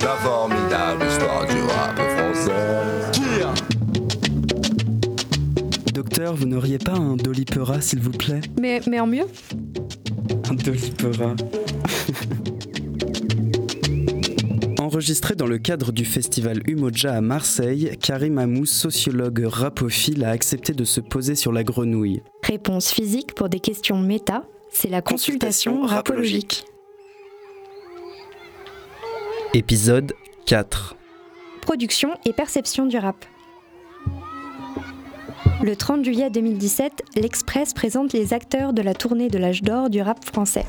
La formidable histoire du rap français. Docteur, vous n'auriez pas un Dolipera, s'il vous plaît Mais, mais en mieux Un Dolipera. Enregistré dans le cadre du festival Umoja à Marseille, Karim Amou, sociologue rapophile, a accepté de se poser sur la grenouille. Réponse physique pour des questions méta, c'est la consultation, rapologique. Épisode 4. Production et perception du rap. Le 30 juillet 2017, l'Express présente les acteurs de la tournée de l'âge d'or du rap français.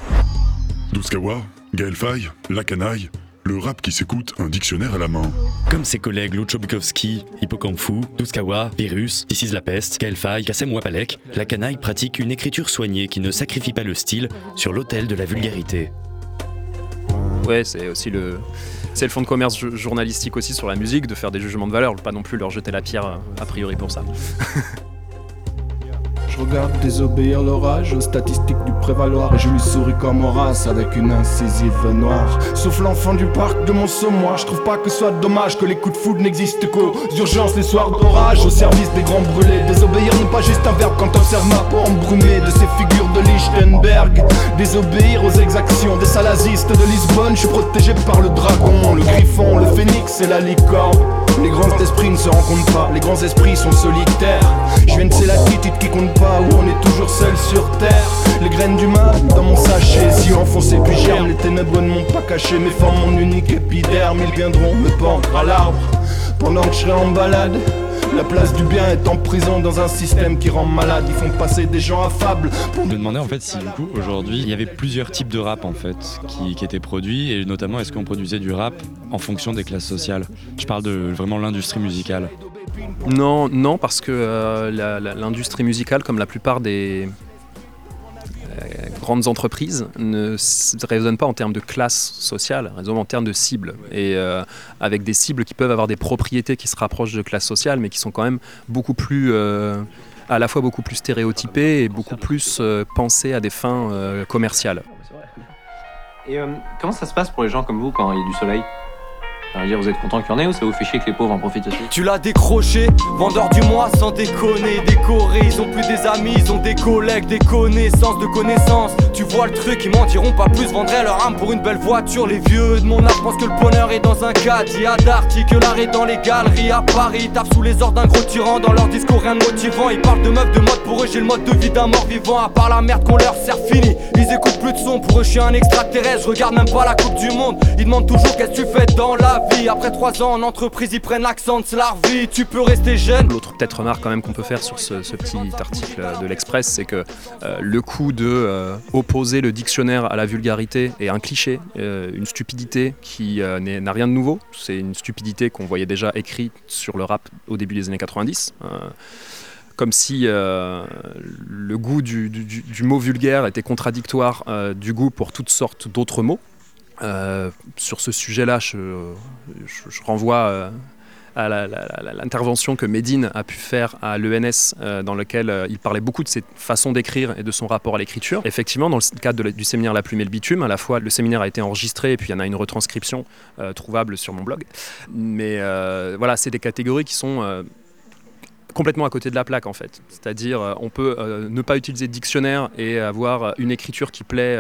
Douskawa, Gaël Faye, La Canaille, le rap qui s'écoute, un dictionnaire à la main. Comme ses collègues Lucho Bukowski, Hippocampfou, Douskawa, Virus, Isis La Peste, Gaël Faye, Kassem Wapalek, la canaille pratique une écriture soignée qui ne sacrifie pas le style sur l'autel de la vulgarité. Ouais, c'est aussi le. C'est le fond de commerce jo- journalistique aussi sur la musique, de faire des jugements de valeur, pas non plus leur jeter la pierre euh, a priori pour ça. Regarde désobéir l'orage aux statistiques du prévaloir et je lui souris comme Horace avec une incisive noire. Sauf l'enfant du parc de mon sommoir, je trouve pas que ce soit dommage que les coups de foudre n'existent qu'aux urgences les soirs d'orage au service des grands brûlés. Désobéir n'est pas juste un verbe quand on sert ma peau embrumée de ces figures de Lichtenberg. Désobéir aux exactions des salazistes de Lisbonne, je suis protégé par le dragon, le griffon, le phénix et la licorne. Les grands esprits ne se rencontrent pas, les grands esprits sont solitaires. Je viens de ces latitudes qui comptent pas, où on est toujours seul sur terre. Les graines du mal dans mon sachet, si enfoncé puis germe, les ténèbres ne m'ont pas caché. Mes formes, mon unique épiderme, ils viendront me pendre à l'arbre. Pendant que je serai en balade, la place du bien est en prison dans un système qui rend malade. Ils font passer des gens affables pour Je me demandais en fait si du coup aujourd'hui il y avait plusieurs types de rap en fait qui, qui étaient produits et notamment est-ce qu'on produisait du rap en fonction des classes sociales? Je parle de vraiment l'industrie musicale. Non, non, parce que euh, l'industrie musicale, comme la plupart des euh, grandes entreprises, ne raisonne pas en termes de classe sociale, raisonne en termes de cibles. Et euh, avec des cibles qui peuvent avoir des propriétés qui se rapprochent de classe sociale, mais qui sont quand même beaucoup plus. à la fois beaucoup plus stéréotypées et beaucoup plus euh, pensées à des fins commerciales. Et comment ça se passe pour les gens comme vous quand il y a du soleil? Vous êtes content qu'il y en ait ou ça vous fait chier que les pauvres en profitent aussi? Tu l'as décroché, vendeur du mois sans déconner, décoré. Ils ont plus des amis, ils ont des collègues, des connaissances de connaissances. Tu vois le truc, ils m'en diront pas plus, vendraient leur âme pour une belle voiture. Les vieux de mon âge pensent que le bonheur est dans un caddie à Darty, que l'art est dans les galeries à Paris. Ils sous les ordres d'un gros tyran, dans leur discours rien de motivant. Ils parlent de meufs, de mode, pour eux j'ai le mode de vie d'un mort vivant. À part la merde qu'on leur sert fini, ils écoutent plus de son. Pour eux je suis un extraterrestre, je regarde même pas la Coupe du Monde. Ils demandent toujours qu'est-ce que tu fais dans la vie. Après trois ans en entreprise, ils prennent l'accent de Slarvie. Tu peux rester jeune. L'autre peut-être remarque quand même qu'on peut faire sur ce, petit article de l'Express, c'est que euh, le coup de euh, opposer le dictionnaire à la vulgarité est un cliché, euh, une stupidité qui n'a rien de nouveau. C'est une stupidité qu'on voyait déjà écrite sur le rap au début des années 90. euh, comme si le goût du, mot vulgaire était contradictoire du goût pour toutes sortes d'autres mots. Euh, sur ce sujet-là, je, renvoie euh, à l'intervention que Médine a pu faire à l'ENS, euh, dans lequel il parlait beaucoup de ses façons d'écrire et de son rapport à l'écriture. Effectivement, dans le cadre du séminaire La Plume et le Bitume, à la fois le séminaire a été enregistré et puis il y en a une retranscription trouvable sur mon blog. Mais voilà, c'est des catégories qui sont complètement à côté de la plaque en fait. C'est-à-dire, on peut ne pas utiliser de dictionnaire et avoir une écriture qui plaît.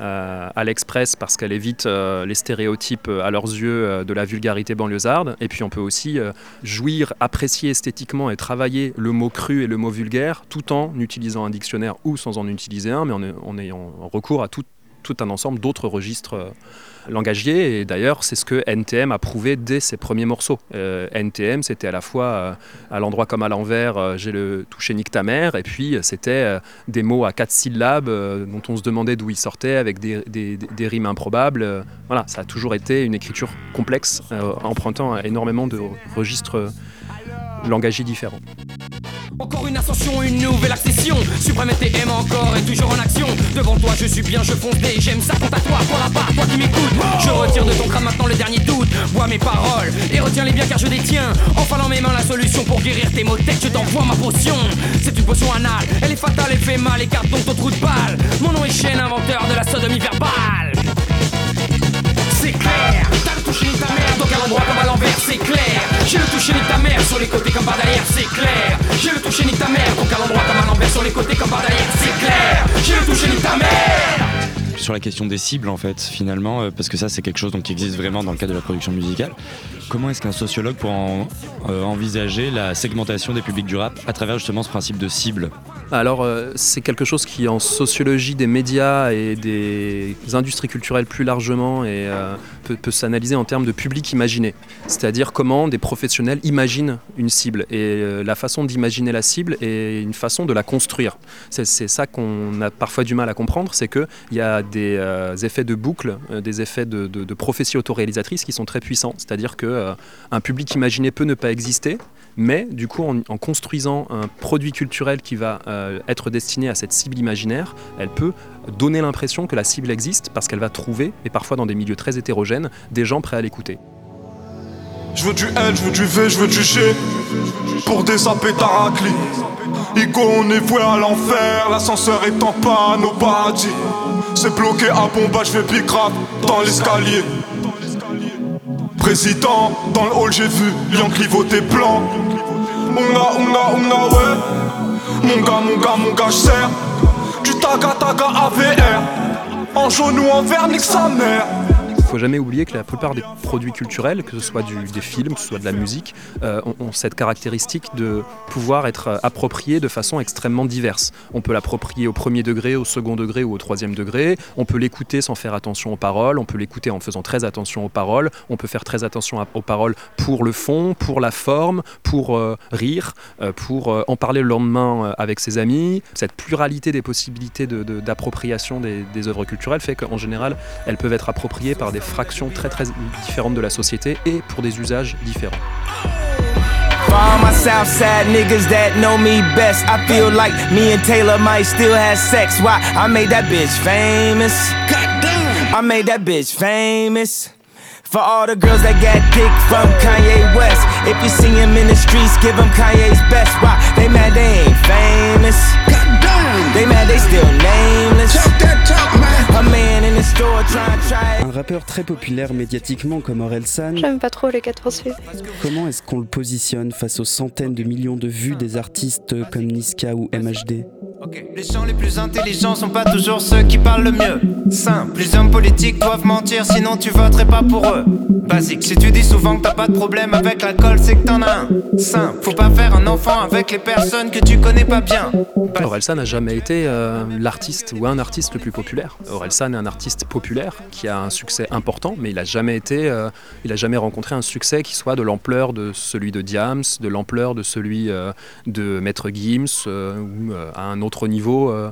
Euh, à l'Express parce qu'elle évite euh, les stéréotypes euh, à leurs yeux de la vulgarité banlieusarde. Et puis on peut aussi jouir, apprécier esthétiquement et travailler le mot cru et le mot vulgaire tout en utilisant un dictionnaire ou sans en utiliser un, mais en, en ayant recours à tout, tout un ensemble d'autres registres euh, langagiers. Et d'ailleurs, c'est ce que NTM a prouvé dès ses premiers morceaux. Euh, NTM, c'était à la fois euh, à l'endroit comme à l'envers, j'ai le touché nique ta mère, et puis c'était des mots à quatre syllabes dont on se demandait d'où ils sortaient avec des, des- des- rimes improbables. Voilà, ça a toujours été une écriture complexe, empruntant énormément de registres langagiers différents. Encore une ascension, une nouvelle accession. Suprême TM encore et toujours en action. Devant toi, je suis bien, je fonce. J'aime ça quand à toi, pour la part, toi qui m'écoutes. Je retire de ton crâne maintenant le dernier doute. Vois mes paroles et retiens-les bien car je détiens. Enfin dans mes mains la solution pour guérir tes maux de. Je t'envoie ma potion. C'est une potion anale, elle est fatale, elle fait mal. Écarte donc ton trou de balle. Mon nom est Chêne, inventeur de la sodomie verbale. C'est clair, ta sur les côtés comme par derrière, c'est clair. J'ai le toucher ni ta mère, donc à l'endroit comme à l'envers sur les côtés comme par derrière, c'est clair. J'ai le toucher ni ta mère. Sur la question des cibles, en fait, finalement, euh, parce que ça, c'est quelque chose donc, qui existe vraiment dans le cadre de la production musicale. Comment est-ce qu'un sociologue pourrait en- euh, envisager la segmentation des publics du rap à travers justement ce principe de cible? Alors, euh, c'est quelque chose qui, en sociologie des médias et des industries culturelles plus largement, et, euh, peut, peut s'analyser en termes de public imaginé. C'est-à-dire comment des professionnels imaginent une cible. Et euh, la façon d'imaginer la cible est une façon de la construire. C'est ça qu'on a parfois du mal à comprendre, c'est qu'il y a des euh, effets de boucle, euh, des effets de, prophétie autoréalisatrice qui sont très puissants. C'est-à-dire que euh, un public imaginé peut ne pas exister, mais du coup, en, construisant un produit culturel qui va être destiné à cette cible imaginaire, elle peut donner l'impression que la cible existe parce qu'elle va trouver, et parfois dans des milieux très hétérogènes, des gens prêts à l'écouter. Je veux du L, je veux du V, je veux du G Pour désaper ta raclie Igo on est voué à l'enfer L'ascenseur est en panne au paradis C'est bloqué à bomba, je vais pick rap dans l'escalier. Président, dans le hall j'ai vu Lion clivoté blanc. Onga, onga, onga, ouais. Mon gars, mon gars, mon gars, j'sers Du taga, taga, AVR En jaune ou en vert, nique sa mère jamais oublier que la plupart des produits culturels, que ce soit des films, que ce soit de la musique, euh, ont, cette caractéristique de pouvoir être euh, appropriés de façon extrêmement diverse. On peut l'approprier au premier degré, au second degré ou au troisième degré. On peut l'écouter sans faire attention aux paroles. On peut l'écouter en faisant très attention aux paroles. On peut faire très attention aux paroles pour le fond, pour la forme, pour euh, rire, pour en parler le lendemain avec ses amis. Cette pluralité des possibilités d'appropriation des, des œuvres culturelles fait qu'en général, elles peuvent être appropriées par des fractions très très différentes de la société et pour des usages différents. For all my Southside niggas that know me best, I feel like me and Taylor might still have sex. Why? I made that bitch famous. I made that bitch famous. For all the girls that got dick from Kanye West. If you see him in the streets, give him Kanye's best. Why? They mad they ain't famous. Rappeur très populaire médiatiquement comme Orelsan, J'aime pas trop les 4 suivants. comment est-ce qu'on le positionne face aux centaines de millions de vues des artistes comme Niska ou MHD Les gens les plus intelligents sont pas toujours ceux qui parlent le mieux. Simple, les hommes politiques doivent mentir, sinon tu voterais pas pour eux. Basique, si tu dis souvent que t'as pas de problème avec l'alcool, c'est que t'en as un. Simple, faut pas faire un enfant avec les personnes que tu connais pas bien. Orelsan n'a jamais été euh, l'artiste ou un artiste le plus populaire. Orelsan est un artiste populaire qui a un succès important, mais il a jamais été, euh, rencontré un succès qui soit de l'ampleur de celui de Diams, de l'ampleur de celui euh, de Maître Gims ou un autre niveau. euh,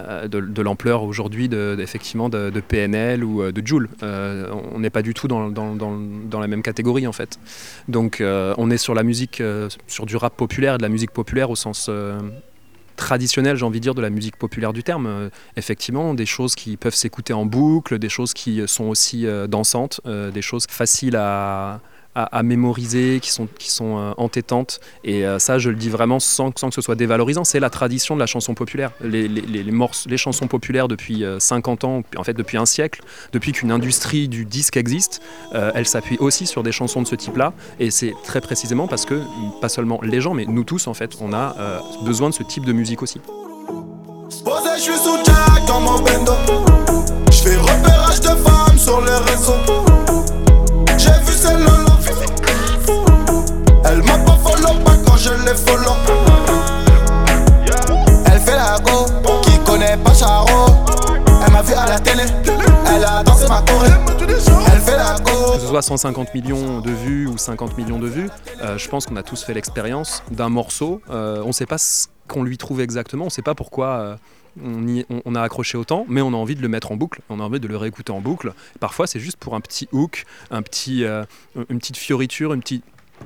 euh, de, l'ampleur aujourd'hui de, effectivement de, PNL ou euh, de Joule. On n'est pas du tout dans, dans- dans- la même catégorie en fait. Donc on est sur la musique, sur du rap populaire, de la musique populaire au sens traditionnel, j'ai envie de dire, de la musique populaire du terme. Effectivement, des choses qui peuvent s'écouter en boucle, des choses qui sont aussi dansantes, des choses faciles à, à, mémoriser, qui sont, qui sont euh, entêtantes. Et euh, ça, je le dis vraiment sans, sans que ce soit dévalorisant, c'est la tradition de la chanson populaire. Les, les, les, les chansons populaires depuis euh, 50 ans, en fait depuis un siècle, depuis qu'une industrie du disque existe, euh, elle s'appuie aussi sur des chansons de ce type-là. Et c'est très précisément parce que, pas seulement les gens, mais nous tous, en fait, on a euh, besoin de ce type de musique aussi. Soit 150 millions de vues ou 50 millions de vues, euh, je pense qu'on a tous fait l'expérience d'un morceau. Euh, on ne sait pas ce qu'on lui trouve exactement, on ne sait pas pourquoi euh, on, a accroché autant, mais on a envie de le mettre en boucle, on a envie de le réécouter en boucle. Parfois, c'est juste pour un petit hook, un petit, une petite fioriture, une petite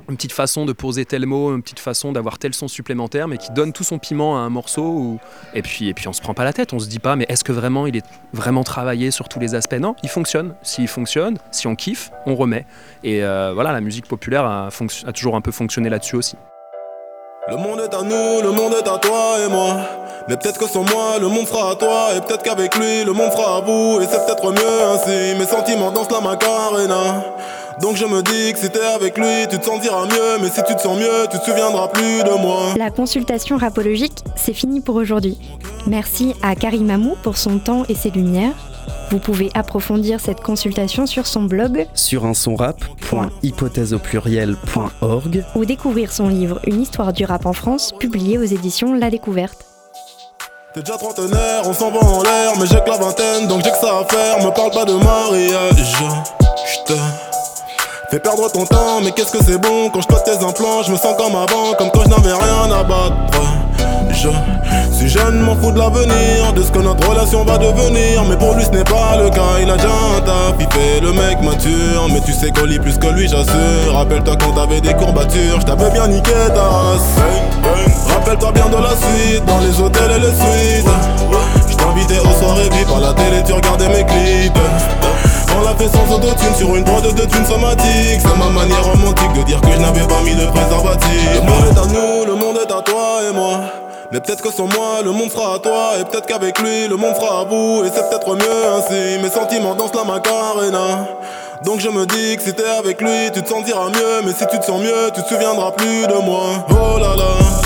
une petite façon de poser tel mot, une petite façon d'avoir tel son supplémentaire, mais qui donne tout son piment à un morceau. Et puis, et puis on se prend pas la tête, on se dit pas, mais est-ce que vraiment il est vraiment travaillé sur tous les aspects? Non, il fonctionne. S'il fonctionne, si on kiffe, on remet. Et euh, voilà, la musique populaire a, toujours un peu fonctionné là-dessus aussi. Le monde est à nous, le monde est à toi et moi. Mais peut-être que sans moi, le monde sera à toi. Et peut-être qu'avec lui, le monde sera à bout. Et c'est peut-être mieux ainsi. Mes sentiments dansent la macarena. Donc je me dis que si t'es avec lui, tu te sentiras mieux. Mais si tu te sens mieux, tu te souviendras plus de moi. La consultation rapologique, c'est fini pour aujourd'hui. Merci à Karim Amou pour son temps et ses lumières. Vous pouvez approfondir cette consultation sur son blog sur un son ou découvrir son livre Une histoire du rap en France, publié aux éditions La Découverte. T'es déjà trentenaire, on s'en va en l'air, mais j'ai que la vingtaine, donc j'ai que ça à faire. Me parle pas de mariage, j'te fais perdre ton temps, mais qu'est-ce que c'est bon quand je cote tes implants? Je me sens comme avant, comme quand je n'avais rien à battre. Je suis jeune, m'en fous de l'avenir, de ce que notre relation va devenir. Mais pour lui, ce n'est pas le cas, il a déjà un taf, il fait le mec mature. Mais tu sais qu'on lit plus que lui, j'assure. Rappelle-toi quand t'avais des courbatures, je t'avais bien niqué ta race. Rappelle-toi bien de la suite, dans les hôtels et les suites. Je t'invitais aux soirées VIP à la télé, tu regardais mes clips. On l'a fait sans autotune sur une prod de thunes somatique C'est ma manière romantique de dire que je n'avais pas mis de préservatif Le monde est à nous, le monde est à toi et moi mais peut-être que sans moi, le monde sera à toi. Et peut-être qu'avec lui, le monde sera à vous. Et c'est peut-être mieux ainsi. Mes sentiments dansent la macarena. Donc je me dis que si t'es avec lui, tu te sentiras mieux. Mais si tu te sens mieux, tu te souviendras plus de moi. Oh là là.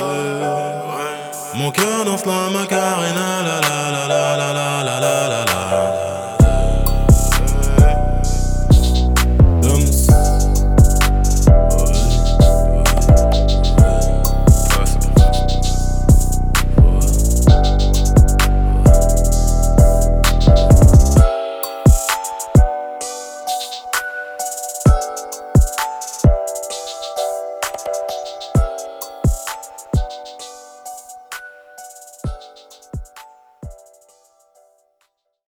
cœur danse la macarena, la